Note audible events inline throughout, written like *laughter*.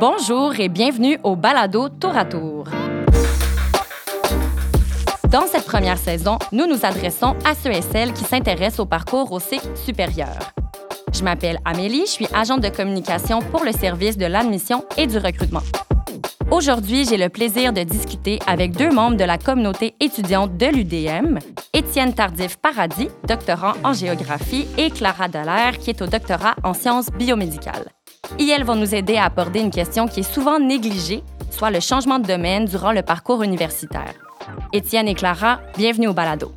Bonjour et bienvenue au Balado Tour à Tour. Dans cette première saison, nous nous adressons à ceux et celles qui s'intéressent au parcours au cycle supérieur. Je m'appelle Amélie, je suis agente de communication pour le service de l'admission et du recrutement. Aujourd'hui, j'ai le plaisir de discuter avec deux membres de la communauté étudiante de l'UDM, Étienne Tardif-Paradis, doctorant en géographie, et Clara Dallaire, qui est au doctorat en sciences biomédicales. Et elles vont nous aider à aborder une question qui est souvent négligée, soit le changement de domaine durant le parcours universitaire. Étienne et Clara, bienvenue au balado.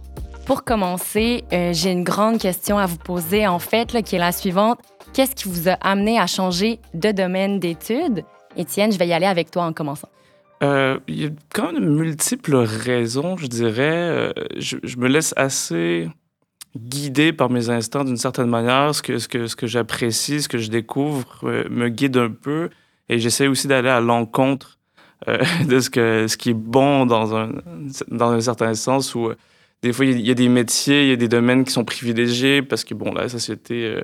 Pour commencer, euh, j'ai une grande question à vous poser, en fait, qui est la suivante. Qu'est-ce qui vous a amené à changer de domaine d'études? Étienne, je vais y aller avec toi en commençant. Euh, il y a quand même de multiples raisons, je dirais. Euh, je, me laisse assez guider par mes instants d'une certaine manière. Ce que, ce que, ce que j'apprécie, ce que je découvre me guide un peu. Et j'essaie aussi d'aller à l'encontre *laughs* de ce, que, ce qui est bon dans un, dans un certain sens où des fois, il y, a des métiers, il y a des domaines qui sont privilégiés parce que, bon, la société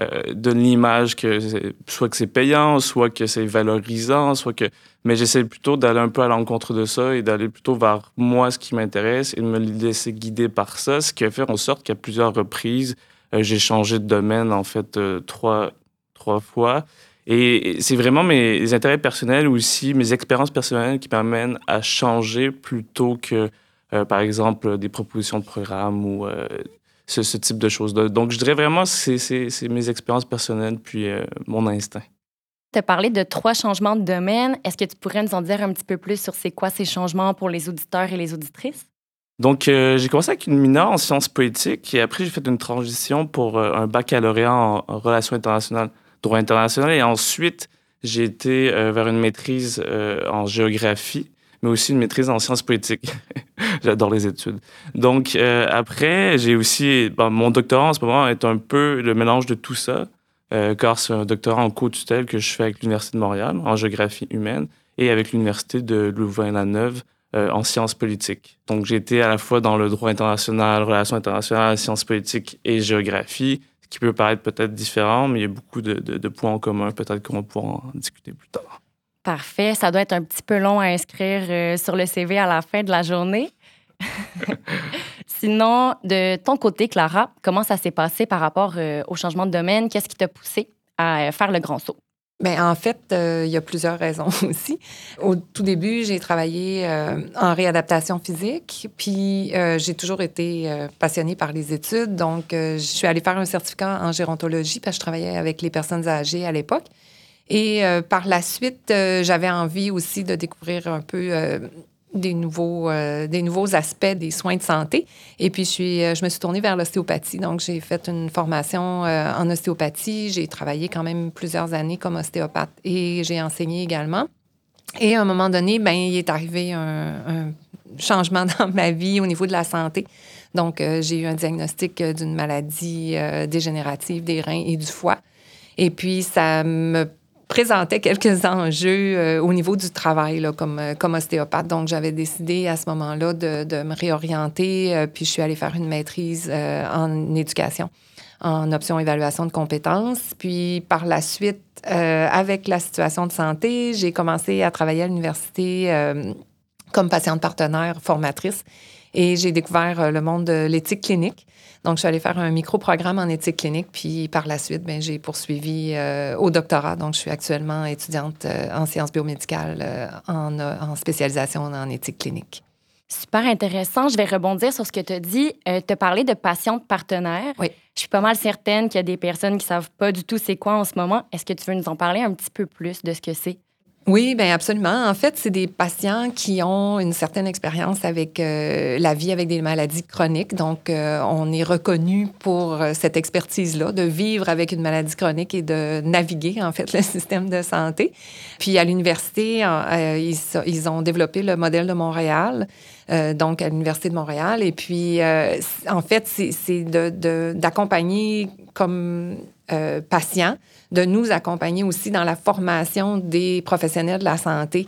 euh, euh, donne l'image que soit que c'est payant, soit que c'est valorisant, soit que... Mais j'essaie plutôt d'aller un peu à l'encontre de ça et d'aller plutôt vers moi, ce qui m'intéresse et de me laisser guider par ça, ce qui a fait en sorte qu'à plusieurs reprises, euh, j'ai changé de domaine, en fait, trois, trois fois. Et c'est vraiment mes intérêts personnels aussi, mes expériences personnelles qui m'amènent à changer plutôt que euh, par exemple, des propositions de programme ou euh, ce, type de choses. Donc, je dirais vraiment c'est, mes expériences personnelles puis euh, mon instinct. Tu as parlé de trois changements de domaine. Est-ce que tu pourrais nous en dire un petit peu plus sur c'est quoi ces changements pour les auditeurs et les auditrices? Donc, j'ai commencé avec une mineure en sciences politiques et après, j'ai fait une transition pour un baccalauréat en, en, relations internationales, droit international. Et ensuite, j'ai été vers une maîtrise en géographie mais aussi une maîtrise en sciences politiques. *laughs* J'adore les études. Donc, euh, après, j'ai aussi... mon doctorat en ce moment est un peu le mélange de tout ça, euh, car c'est un doctorat en co-tutelle que je fais avec l'Université de Montréal en géographie humaine et avec l'Université de Louvain-la-Neuve euh, en sciences politiques. Donc, j'ai été à la fois dans le droit international, relations internationales, sciences politiques et géographie, ce qui peut paraître peut-être différent, mais il y a beaucoup de, de points en commun. Peut-être qu'on pourra en discuter plus tard. Parfait. Ça doit être un petit peu long à inscrire euh, sur le CV à la fin de la journée. *laughs* Sinon, de ton côté, Clara, comment ça s'est passé par rapport euh, au changement de domaine? Qu'est-ce qui t'a poussé à euh, faire le grand saut? Bien, en fait, il y a plusieurs *laughs* raisons aussi. Au tout début, j'ai travaillé en réadaptation physique, puis j'ai toujours été passionnée par les études. Donc, je suis allée faire un certificat en gérontologie parce que je travaillais avec les personnes âgées à l'époque. Et euh, par la suite, euh, j'avais envie aussi de découvrir un peu euh, des, nouveaux, des nouveaux aspects des soins de santé. Et puis, je, suis, je me suis tournée vers l'ostéopathie. Donc, j'ai fait une formation en ostéopathie. J'ai travaillé quand même plusieurs années comme ostéopathe et j'ai enseigné également. Et à un moment donné, ben, il est arrivé un, un changement *laughs* dans ma vie au niveau de la santé. Donc, j'ai eu un diagnostic d'une maladie dégénérative des reins et du foie. Et puis, ça me présentait quelques *laughs* enjeux euh, au niveau du travail là, comme, euh, comme ostéopathe. Donc, j'avais décidé à ce moment-là de, de, me réorienter, euh, puis je suis allée faire une maîtrise en éducation, en option évaluation de compétences. Puis, par la suite, avec la situation de santé, j'ai commencé à travailler à l'université comme patiente partenaire formatrice et j'ai découvert le monde de l'éthique clinique. Donc, je suis allée faire un micro-programme en éthique clinique, puis par la suite, ben, j'ai poursuivi euh, au doctorat. Donc, je suis actuellement étudiante euh, en sciences biomédicales euh, en, en, spécialisation en éthique clinique. Super intéressant. Je vais rebondir sur ce que tu as dit. tu as parlé de patiente partenaire. Oui. Je suis pas mal certaine qu'il y a des personnes qui savent pas du tout c'est quoi en ce moment. Est-ce que tu veux nous en parler un petit peu plus de ce que c'est? Oui, bien absolument. En fait, c'est des patients qui ont une certaine expérience avec euh, la vie avec des maladies chroniques. Donc, euh, on est reconnu pour euh, cette expertise-là, de vivre avec une maladie chronique et de naviguer, en fait, *laughs* le système de santé. Puis, à l'université, ils, ont développé le modèle de Montréal. donc à l'Université de Montréal. Et puis, en fait, c'est d'accompagner comme patients de nous accompagner aussi dans la formation des professionnels de la santé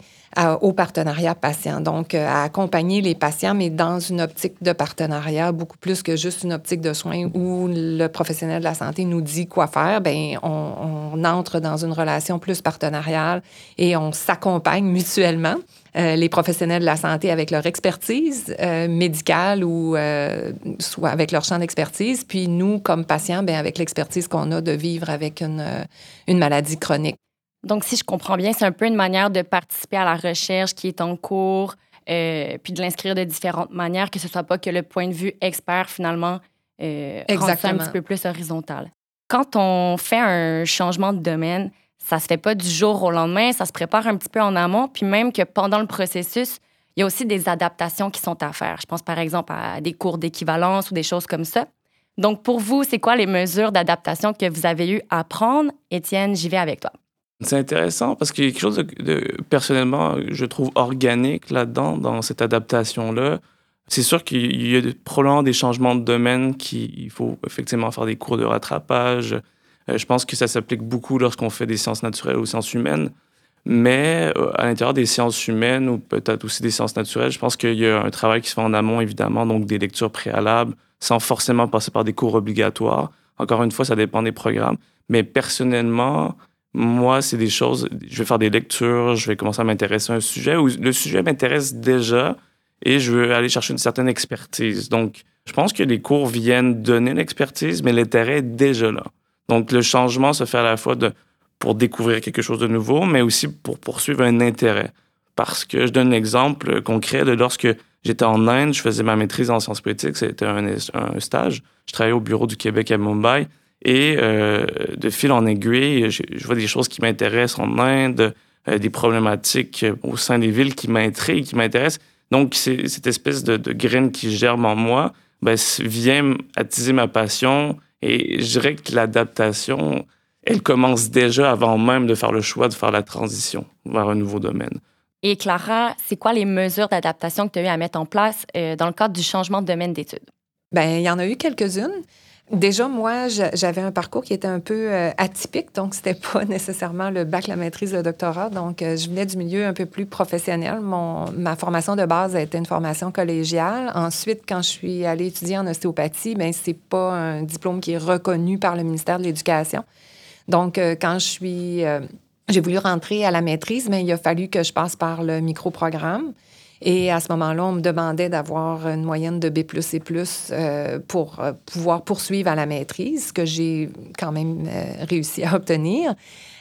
au partenariat patient. Donc, euh, à accompagner les patients, mais dans une optique de partenariat, beaucoup plus que juste une optique de soins où le professionnel de la santé nous dit quoi faire. Bien, on, entre dans une relation plus partenariale et on s'accompagne mutuellement. Euh, les professionnels de la santé avec leur expertise euh, médicale ou soit avec leur champ d'expertise, puis nous, comme patients, bien, avec l'expertise qu'on a de vivre avec une, une maladie chronique. Donc, si je comprends bien, c'est un peu une manière de participer à la recherche qui est en cours, euh, puis de l'inscrire de différentes manières, que ce soit pas que le point de vue expert, finalement, euh, un petit peu plus horizontal. Quand on fait un changement de domaine, ça se fait pas du jour au lendemain, ça se prépare un petit peu en amont, puis même que pendant le processus, il y a aussi des adaptations qui sont à faire. Je pense par exemple à des cours d'équivalence ou des choses comme ça. Donc, pour vous, c'est quoi les mesures d'adaptation que vous avez eu à prendre? Étienne, j'y vais avec toi. C'est intéressant parce qu'il y a quelque chose de, personnellement, je trouve organique là-dedans, dans cette adaptation-là. C'est sûr qu'il y a probablement des changements de domaine qu'il faut effectivement faire des cours de rattrapage. Euh, je pense que ça s'applique beaucoup lorsqu'on fait des sciences naturelles ou sciences humaines. Mais euh, à l'intérieur des sciences humaines ou peut-être aussi des sciences naturelles, je pense qu'il y a un travail qui se fait en amont, évidemment, donc des lectures préalables, sans forcément passer par des cours obligatoires. Encore une fois, ça dépend des programmes. Mais personnellement, moi, c'est des choses, je vais faire des lectures, je vais commencer à m'intéresser à un sujet où le sujet m'intéresse déjà et je veux aller chercher une certaine expertise. Donc, je pense que les cours viennent donner l'expertise, mais l'intérêt est déjà là. Donc, le changement se fait à la fois pour découvrir quelque chose de nouveau, mais aussi pour poursuivre un intérêt. Parce que je donne un exemple concret de lorsque j'étais en Inde, je faisais ma maîtrise en sciences politiques, c'était un, un stage. Je travaillais au bureau du Québec à Mumbai. Et euh, de fil en aiguille, je, vois des choses qui m'intéressent en Inde, euh, des problématiques au sein des villes qui m'intriguent, qui m'intéressent. Donc, cette espèce de, de, graine qui germe en moi ben, vient attiser ma passion. Et je dirais que l'adaptation, elle commence déjà avant même de faire le choix de faire la transition vers un nouveau domaine. Et Clara, c'est quoi les mesures d'adaptation que tu as eu à mettre en place euh, dans le cadre du changement de domaine d'études? Bien, il y en a eu quelques-unes. Déjà, moi, j'avais un parcours qui était un peu euh, atypique, donc c'était pas *laughs* nécessairement le bac, la maîtrise, le doctorat. Donc, euh, je venais du milieu un peu plus professionnel. Ma formation de base a été une formation collégiale. Ensuite, quand je suis allée étudier en ostéopathie, ben c'est pas un diplôme qui est reconnu par le ministère de l'Éducation. Donc, euh, quand je suis, j'ai voulu rentrer à la maîtrise, mais il a fallu que je passe par le micro-programme. Et à ce moment-là, on me demandait d'avoir une moyenne de B+, et euh, pour euh, pouvoir poursuivre à la maîtrise, que j'ai quand même euh, réussi à obtenir.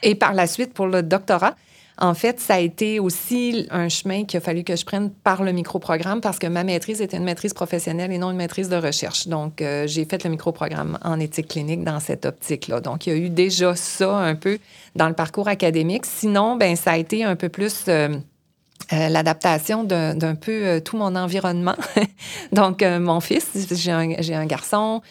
Et par la suite, pour le doctorat, en fait, ça a été aussi un chemin qu'il a fallu que je prenne par le microprogramme parce que ma maîtrise était une maîtrise professionnelle et non une maîtrise de recherche. Donc, j'ai fait le microprogramme en éthique clinique dans cette optique-là. Donc, il y a eu déjà ça un peu dans le parcours académique. Sinon, ben ça a été un peu plus l'adaptation d'un peu euh, tout mon environnement. *laughs* donc, euh, mon fils, j'ai un, garçon,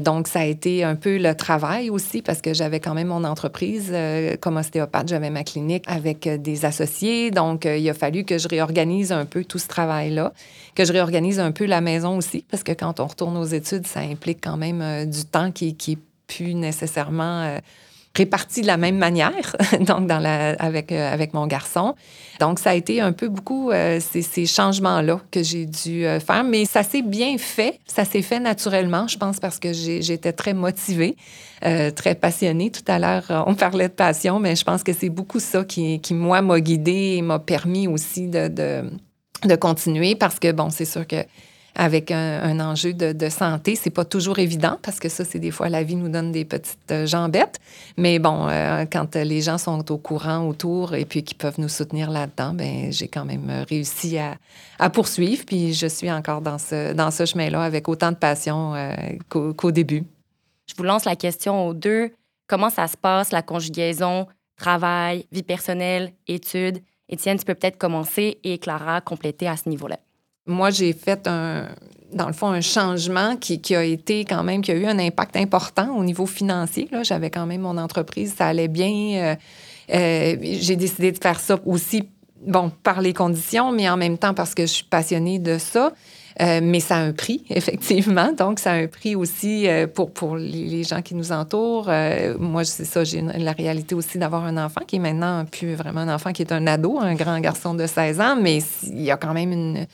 donc ça a été un peu le travail aussi parce que j'avais quand même mon entreprise comme ostéopathe, j'avais ma clinique avec des associés, donc il a fallu que je réorganise un peu tout ce travail-là, que je réorganise un peu la maison aussi parce que quand on retourne aux études, ça implique quand même du temps qui, qui est plus nécessairement répartis de la même manière, *laughs* donc dans la, avec, euh, avec mon garçon. Donc, ça a été un peu beaucoup euh, ces, ces changements-là que j'ai dû euh, faire, mais ça s'est bien fait. Ça s'est fait naturellement, je pense, parce que j'étais très motivée, très passionnée. Tout à l'heure, on parlait de passion, mais je pense que c'est beaucoup ça qui, qui moi, m'a guidée et m'a permis aussi de, de, de continuer parce que, bon, c'est sûr que avec un, enjeu de, de santé. C'est pas toujours évident parce que ça, c'est des fois la vie nous donne des petites euh, jambettes. Mais bon, euh, quand les gens sont au courant autour et puis qui peuvent nous soutenir là-dedans, ben j'ai quand même réussi à, poursuivre. Puis je suis encore dans ce, chemin-là avec autant de passion euh, qu'au début. Je vous lance la question aux deux. Comment ça se passe, la conjugaison, travail, vie personnelle, études? Étienne, tu peux peut-être commencer et Clara compléter à ce niveau-là moi, j'ai fait un, dans le fond, un changement qui, a été quand même, qui a eu un impact important au niveau financier. Là. J'avais quand même mon entreprise, ça allait bien. Euh, euh, j'ai décidé de faire ça aussi, bon, par les conditions, mais en même temps parce que je suis passionnée de ça. Euh, mais ça a un prix, *laughs* effectivement. Donc, ça a un prix aussi pour, pour les gens qui nous entourent. Euh, moi, c'est ça, j'ai la réalité aussi d'avoir un enfant qui est maintenant plus vraiment un enfant, qui est un ado, un grand garçon de 16 ans, mais il y a quand même une,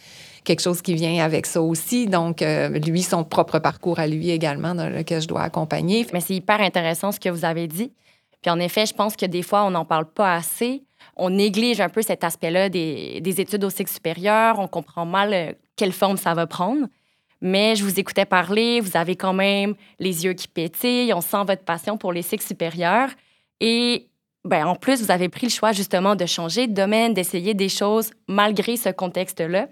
quelque chose qui vient avec ça aussi. Donc, lui, son propre parcours à lui également, dans lequel je dois accompagner. Mais c'est hyper intéressant ce que vous avez dit. Puis en effet, je pense que des fois, on n'en parle pas assez. On néglige un peu cet aspect-là des, des études au cycle supérieur. On comprend mal quelle forme ça va prendre. Mais je vous écoutais parler, vous avez quand même les yeux qui pétillent, on sent votre passion pour les cycles supérieurs. Et ben, en plus, vous avez pris le choix justement de changer de domaine, d'essayer des choses malgré ce contexte-là.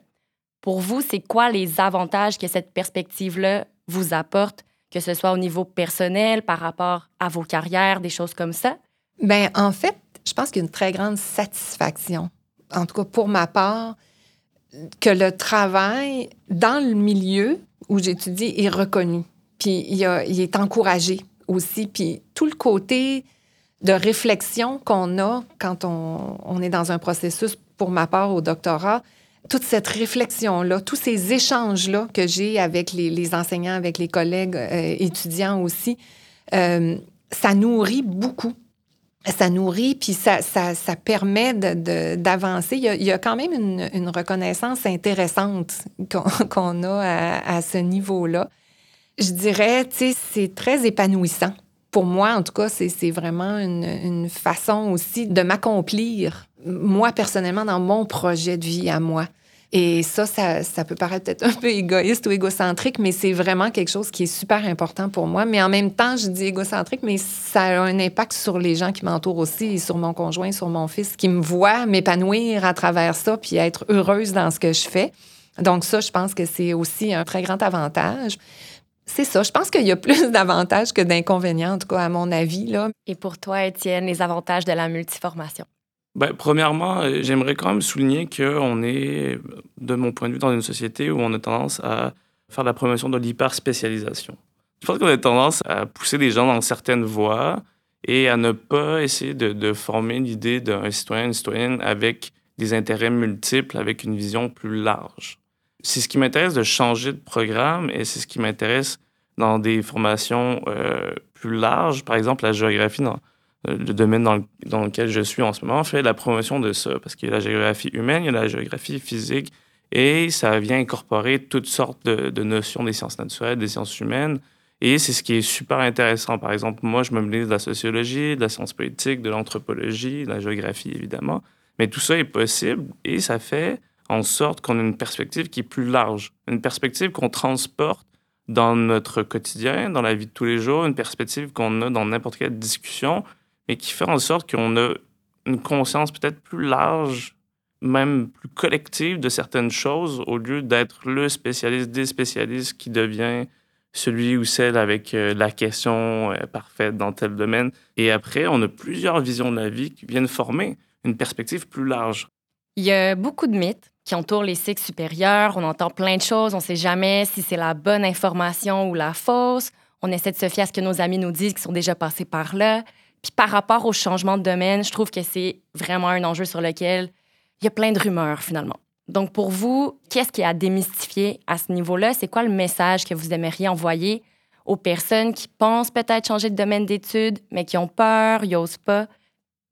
Pour vous, c'est quoi les avantages que cette perspective-là vous apporte, que ce soit au niveau personnel, par rapport à vos carrières, des choses comme ça? Bien, en fait, je pense qu'il y a une très grande satisfaction. En tout cas, pour ma part, que le travail dans le milieu où j'étudie est reconnu. Puis il, est encouragé aussi. Puis tout le côté de réflexion qu'on a quand on, est dans un processus, pour ma part au doctorat, toute cette réflexion-là, tous ces échanges-là que j'ai avec les, enseignants, avec les collègues euh, étudiants aussi, euh, ça nourrit beaucoup ça nourrit, puis ça, ça, permet d'avancer. Il, il, y a quand même une, reconnaissance intéressante *laughs* qu'on a à, à ce niveau-là. Je dirais, tu sais, c'est très épanouissant. Pour moi, en tout cas, c'est vraiment une, une, façon aussi de m'accomplir, moi personnellement, dans mon projet de vie à moi. Et ça, ça, peut paraître peut-être un peu égoïste ou égocentrique, mais c'est vraiment quelque chose qui est super important pour moi. Mais en même temps, je dis égocentrique, mais ça a un impact sur les gens qui m'entourent aussi, sur mon conjoint, sur mon fils, qui me voient m'épanouir à travers ça, puis être heureuse dans ce que je fais. Donc ça, je pense que c'est aussi un très grand avantage. C'est ça. Je pense qu'il y a plus *laughs* d'avantages que d'inconvénients, en tout cas, à mon avis. Là. Et pour toi, Étienne, les avantages de la multiformation? Ben, premièrement, euh, j'aimerais quand même souligner qu'on est, de mon point de vue, dans une société où on a tendance à faire la promotion de l'hyper-spécialisation. Je pense qu'on a tendance à pousser les gens dans certaines voies et à ne pas essayer de, de former l'idée d'un citoyen, une citoyenne avec des intérêts multiples, avec une vision plus large. C'est ce qui m'intéresse de changer de programme et c'est ce qui m'intéresse dans des formations euh, plus larges, par exemple la géographie. Dans, le domaine dans, lequel je suis en ce moment fait la promotion de ça, parce qu'il y a la géographie humaine, il y a la géographie physique, et ça vient incorporer toutes sortes de, notions des sciences naturelles, des sciences humaines, et c'est ce qui est super intéressant. Par exemple, moi, je me mêle de la sociologie, de la science politique, de l'anthropologie, de la géographie, évidemment, mais tout ça est possible, et ça fait en sorte qu'on a une perspective qui est plus large, une perspective qu'on transporte dans notre quotidien, dans la vie de tous les jours, une perspective qu'on a dans n'importe quelle discussion, mais qui fait en sorte qu'on a une conscience peut-être plus large, même plus collective de certaines choses, au lieu d'être le spécialiste des spécialistes qui devient celui ou celle avec euh, la question euh, parfaite dans tel domaine. Et après, on a plusieurs visions de la vie qui viennent former une perspective plus large. Il y a beaucoup de mythes qui entourent les cycles supérieurs. On entend plein de choses. On ne sait jamais si c'est la bonne information ou la fausse. On essaie de se fier à ce que nos amis nous disent qui sont déjà passés par là. Puis par rapport au changement de domaine, je trouve que c'est vraiment un enjeu sur lequel il y a plein de rumeurs finalement. Donc pour vous, qu'est-ce qui a démystifié à ce niveau-là? C'est quoi le message que vous aimeriez envoyer aux personnes qui pensent peut-être changer de domaine d'études, mais qui ont peur, n'osent pas?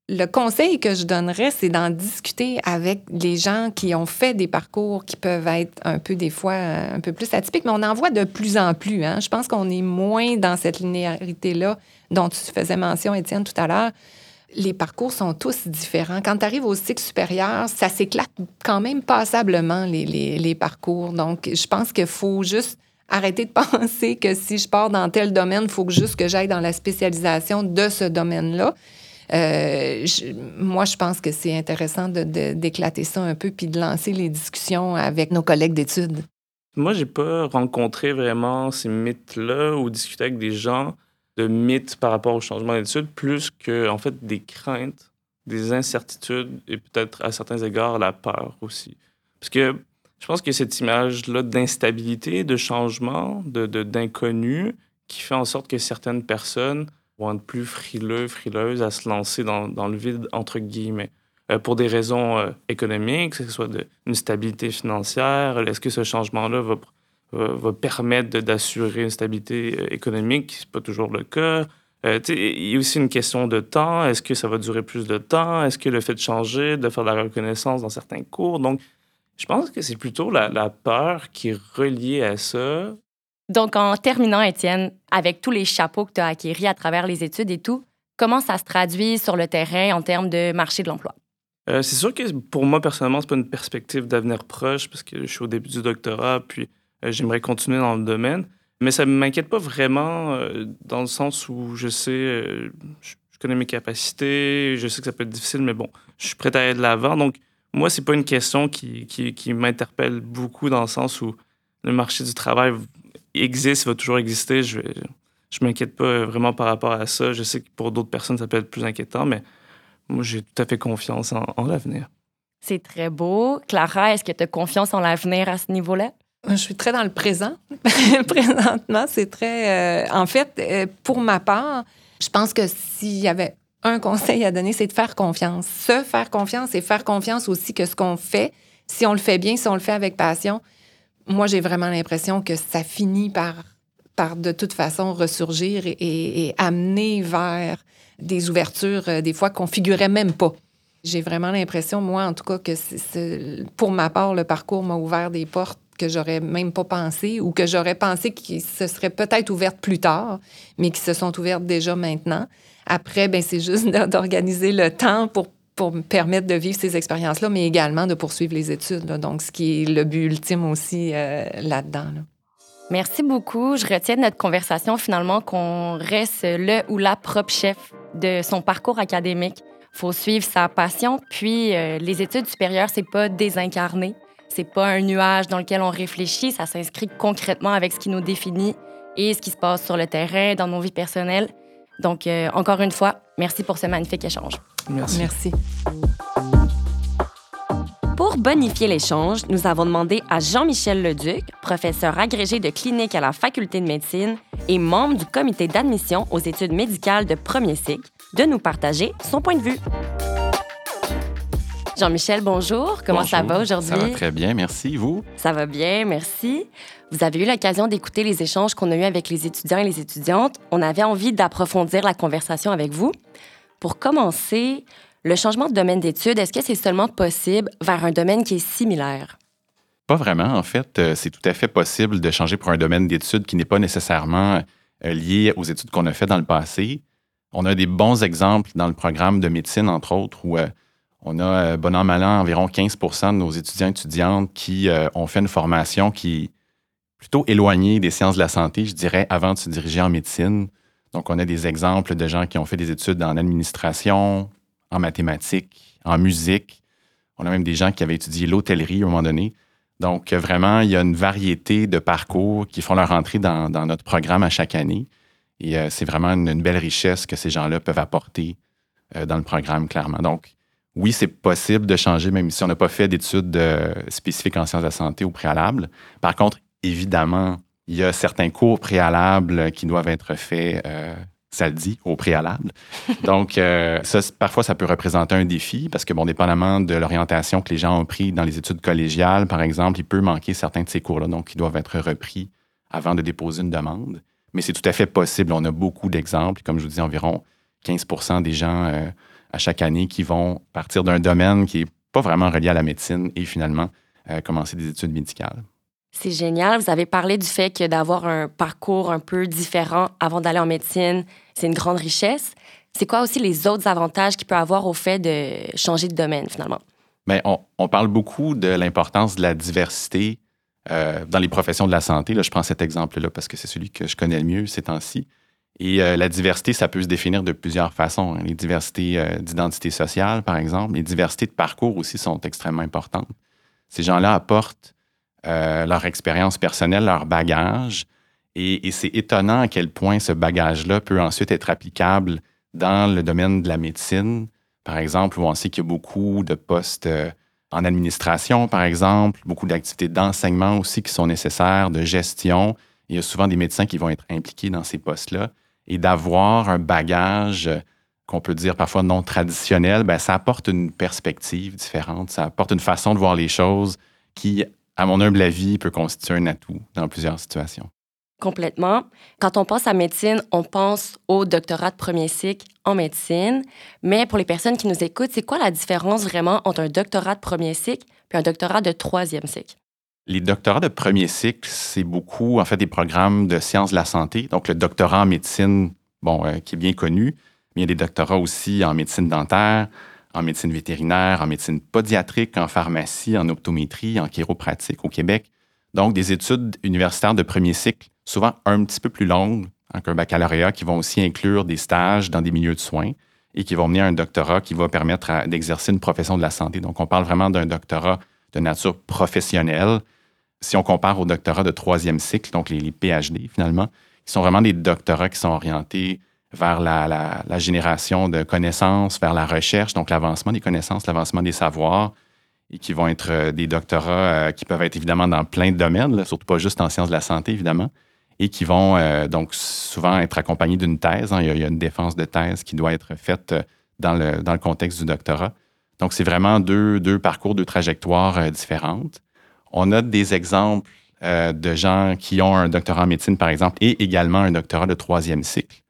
Le conseil que je donnerais, c'est d'en discuter avec les gens qui ont fait des parcours qui peuvent être un peu des fois un peu plus atypiques, mais on en voit de plus en plus. Hein? Je pense qu'on est moins dans cette linéarité-là dont tu faisais mention, Étienne, tout à l'heure, les parcours sont tous différents. Quand tu arrives au cycle supérieur, ça s'éclate quand même passablement, les, parcours. Donc, je pense qu'il faut juste arrêter de *laughs* penser que si je pars dans tel domaine, il faut juste que j'aille dans la spécialisation de ce domaine-là. Euh, moi, je pense que c'est intéressant d'éclater ça un peu puis de lancer les discussions avec nos collègues d'études. Moi, j'ai pas rencontré vraiment ces mythes-là ou discuté avec des gens de mythes par rapport au changement d'études, plus que en fait des craintes, des incertitudes et peut-être à certains égards la peur aussi. Parce que je pense que cette image-là d'instabilité, de changement, de, d'inconnu, qui fait en sorte que certaines personnes vont être plus frileux, frileuses à se lancer dans, le vide, entre guillemets. pour des raisons économiques, que ce soit de, une stabilité financière. Est-ce que ce changement-là va, permettre d'assurer une stabilité économique? Ce n'est pas toujours le cas. il y a aussi une question de temps. Est-ce que ça va durer plus de temps? Est-ce que le fait de changer, de faire de la reconnaissance dans certains cours? Donc, je pense que c'est plutôt la, peur qui est reliée à ça. Donc, en terminant, Étienne, avec tous les chapeaux que tu as acquéris à travers les études et tout, comment ça se traduit sur le terrain en termes de marché de l'emploi? Euh, c'est sûr que pour moi, personnellement, c'est pas une perspective d'avenir proche parce que je suis au début du doctorat, puis euh, j'aimerais continuer dans le domaine. Mais ça ne m'inquiète pas vraiment euh, dans le sens où je sais, je, connais mes capacités, je sais que ça peut être difficile, mais bon, je suis prêt à aller de l'avant. Donc, moi, c'est pas une question qui m'interpelle beaucoup dans le sens où le marché du travail existe, va toujours exister. Je ne je m'inquiète pas vraiment par rapport à ça. Je sais que pour d'autres personnes, ça peut être plus inquiétant, mais moi, j'ai tout à fait confiance en, l'avenir. C'est très beau. Clara, est-ce que tu as confiance en l'avenir à ce niveau-là? Je suis très dans le présent. *laughs* Présentement, c'est très. Euh, en fait, euh, pour ma part, je pense que s'il y avait un conseil à donner, c'est de faire confiance. Se faire confiance et faire confiance aussi que ce qu'on fait, si on le fait bien, si on le fait avec passion, moi, j'ai vraiment l'impression que ça finit par, par de toute façon ressurgir et, amener vers des ouvertures, euh, des fois qu'on figurait même pas. J'ai vraiment l'impression, moi, en tout cas, que pour ma part, le parcours m'a ouvert des portes que j'aurais même pas pensé ou que j'aurais pensé qui se seraient peut-être ouvertes plus tard, mais qui se sont ouvertes déjà maintenant. Après, ben c'est juste *laughs* d'organiser le temps pour pour me permettre de vivre ces expériences-là, mais également de poursuivre les études. Donc, ce qui est le but ultime aussi euh, là-dedans. Merci beaucoup. Je retiens de notre conversation finalement qu'on reste le ou la propre chef de son parcours académique. Faut suivre sa passion, puis euh, les études supérieures, c'est pas désincarné. C'est pas un nuage dans lequel on réfléchit, ça s'inscrit concrètement avec ce qui nous définit et ce qui se passe sur le terrain, dans nos vies personnelles. Donc, euh, encore une fois, merci pour ce magnifique échange. Merci. Merci. Pour bonifier l'échange, nous avons demandé à Jean-Michel Leduc, professeur agrégé de clinique à la Faculté de médecine et membre du comité d'admission aux études médicales de premier cycle, de nous partager son point de vue. Jean-Michel, bonjour. Comment ça va aujourd'hui? Ça va très bien, merci. Vous? Ça va bien, merci. Vous avez eu l'occasion d'écouter les échanges qu'on a eus avec les étudiants et les étudiantes. On avait envie d'approfondir la conversation avec vous. Pour commencer, le changement de domaine d'études, est-ce que c'est seulement possible vers un domaine qui est similaire? Pas vraiment. En fait, euh, c'est tout à fait possible de changer pour un domaine d'études qui n'est pas nécessairement euh, lié aux études qu'on a faites dans le passé. On a des bons exemples dans le programme de médecine, entre autres, où euh, on a, bon an, mal an, environ 15% de nos étudiants étudiantes qui ont fait une formation qui est plutôt éloignée des sciences de la santé, je dirais, avant de se diriger en médecine. Donc, on a des exemples de gens qui ont fait des études en administration, en mathématiques, en musique. On a même des gens qui avaient étudié l'hôtellerie à un moment donné. Donc, vraiment, il y a une variété de parcours qui font leur entrée dans, notre programme à chaque année. Et euh, c'est vraiment une, belle richesse que ces gens-là peuvent apporter euh, dans le programme, clairement. Donc, oui, c'est possible de changer, même si on n'a pas fait d'études euh, spécifiques en sciences de la santé au préalable. Par contre, évidemment, il y a certains cours préalables qui doivent être faits, euh, ça le dit, au préalable. *laughs* Donc, euh, ça, parfois, ça peut représenter un défi parce que, bon, dépendamment de l'orientation que les gens ont pris dans les études collégiales, par exemple, il peut manquer certains de ces cours-là. Donc, ils doivent être repris avant de déposer une demande. Mais c'est tout à fait possible. On a beaucoup d'exemples. Comme je vous dis, environ 15% des gens euh, à chaque année qui vont partir d'un domaine qui n'est pas vraiment relié à la médecine et finalement commencer des études médicales. C'est génial. Vous avez parlé du fait que d'avoir un parcours un peu différent avant d'aller en médecine, c'est une grande richesse. C'est quoi aussi les autres avantages qu'il peut avoir au fait de changer de domaine, finalement? Bien, on, parle beaucoup de l'importance de la diversité euh, dans les professions de la santé. Là, je prends cet exemple-là parce que c'est celui que je connais le mieux ces temps-ci. Et euh, la diversité, ça peut se définir de plusieurs façons. Les diversités euh, d'identité sociale, par exemple. Les diversités de parcours aussi sont extrêmement importantes. Ces gens-là apportent euh, leur expérience personnelle, leur bagage. Et, c'est étonnant à quel point ce bagage-là peut ensuite être applicable dans le domaine de la médecine, par exemple, où on sait qu'il y a beaucoup de postes en administration, par exemple, beaucoup d'activités d'enseignement aussi qui sont nécessaires, de gestion. Il y a souvent des médecins qui vont être impliqués dans ces postes-là. Et d'avoir un bagage qu'on peut dire parfois non traditionnelles, ben, ça apporte une perspective différente, ça apporte une façon de voir les choses qui, à mon humble avis, peut constituer un atout dans plusieurs situations. Complètement. Quand on pense à médecine, on pense au doctorat de premier cycle en médecine. Mais pour les personnes qui nous écoutent, c'est quoi la différence vraiment entre un doctorat de premier cycle et un doctorat de troisième cycle? Les doctorats de premier cycle, c'est beaucoup, en fait, des programmes de sciences de la santé. Donc, le doctorat en médecine, bon, euh, qui est bien connu, mais il y a des doctorats aussi en médecine dentaire, en médecine vétérinaire, en médecine podiatrique, en pharmacie, en optométrie, en chiropratique au Québec. Donc, des études universitaires de premier cycle, souvent un petit peu plus longues hein, qu'un baccalauréat, qui vont aussi inclure des stages dans des milieux de soins et qui vont mener à un doctorat qui va permettre d'exercer une profession de la santé. Donc, on parle vraiment d'un doctorat de nature professionnelle. Si on compare au doctorat de troisième cycle, donc les, les PhD finalement, qui sont vraiment des doctorats qui sont orientés vers la, génération de connaissances, vers la recherche, donc l'avancement des connaissances, l'avancement des savoirs, et qui vont être euh, des doctorats euh, qui peuvent être évidemment dans plein de domaines, surtout pas juste en sciences de la santé, évidemment, et qui vont euh, donc souvent être accompagnés d'une thèse. Hein. il, y a, une défense de thèse qui doit être faite dans le, dans le contexte du doctorat. Donc, c'est vraiment deux, deux, parcours, deux trajectoires différentes. On a des exemples de gens qui ont un doctorat en médecine, par exemple, et également un doctorat de troisième cycle.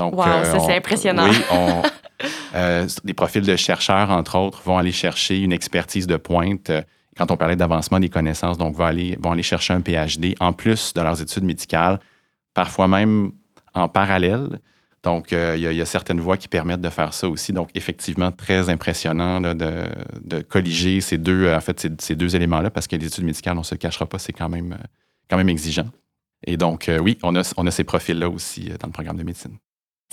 Donc, wow, ça, euh, c'est impressionnant. Oui, *laughs* euh, des profils de chercheurs, entre autres, vont aller chercher une expertise de pointe. Quand on parlait d'avancement des connaissances, donc vont aller, vont aller chercher un PhD en plus de leurs études médicales, parfois même en parallèle. Donc, euh, il y, a certaines voies qui permettent de faire ça aussi. Donc, effectivement, très impressionnant de, colliger ces deux, en fait, ces, deux éléments-là, parce que les études médicales, on ne se cachera pas, c'est quand même, quand même exigeant. Et donc, oui, on a, on a ces profils-là aussi dans le programme de médecine.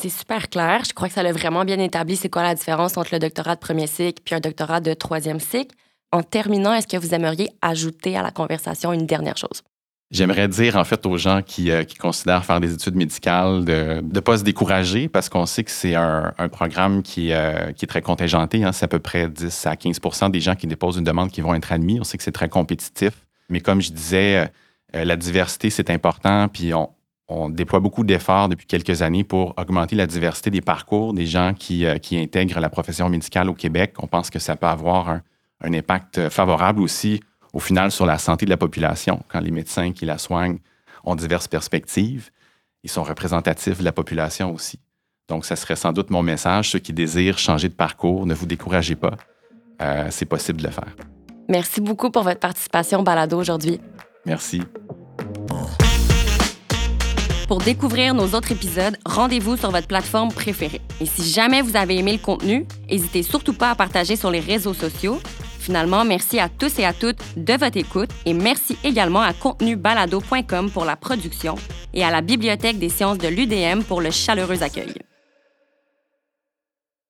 C'est super clair. Je crois que ça l'a vraiment bien établi c'est quoi la différence entre le doctorat de premier cycle puis un doctorat de troisième cycle? En terminant, est-ce que vous aimeriez ajouter à la conversation une dernière chose? J'aimerais dire en fait aux gens qui, euh, considèrent faire des études médicales de ne pas se décourager parce qu'on sait que c'est un, programme qui, euh, qui, est très contingenté. Hein. C'est à peu près 10 à 15% des gens qui déposent une demande qui vont être admis. On sait que c'est très compétitif. Mais comme je disais, euh, la diversité, c'est important. Puis on, déploie beaucoup d'efforts depuis quelques années pour augmenter la diversité des parcours des gens qui, intègrent la profession médicale au Québec. On pense que ça peut avoir un, impact favorable aussi, au final, sur la santé de la population. Quand les médecins qui la soignent ont diverses perspectives, ils sont représentatifs de la population aussi. Donc, ça serait sans doute mon message. Ceux qui désirent changer de parcours, ne vous découragez pas. Euh, c'est possible de le faire. Merci beaucoup pour votre participation au balado aujourd'hui. Merci. Pour découvrir nos autres épisodes, rendez-vous sur votre plateforme préférée. Et si jamais vous avez aimé le contenu, n'hésitez surtout pas à partager sur les réseaux sociaux. Finalement, merci à tous et à toutes de votre écoute et merci également à contenubalado.com pour la production et à la Bibliothèque des sciences de l'UDM pour le chaleureux accueil.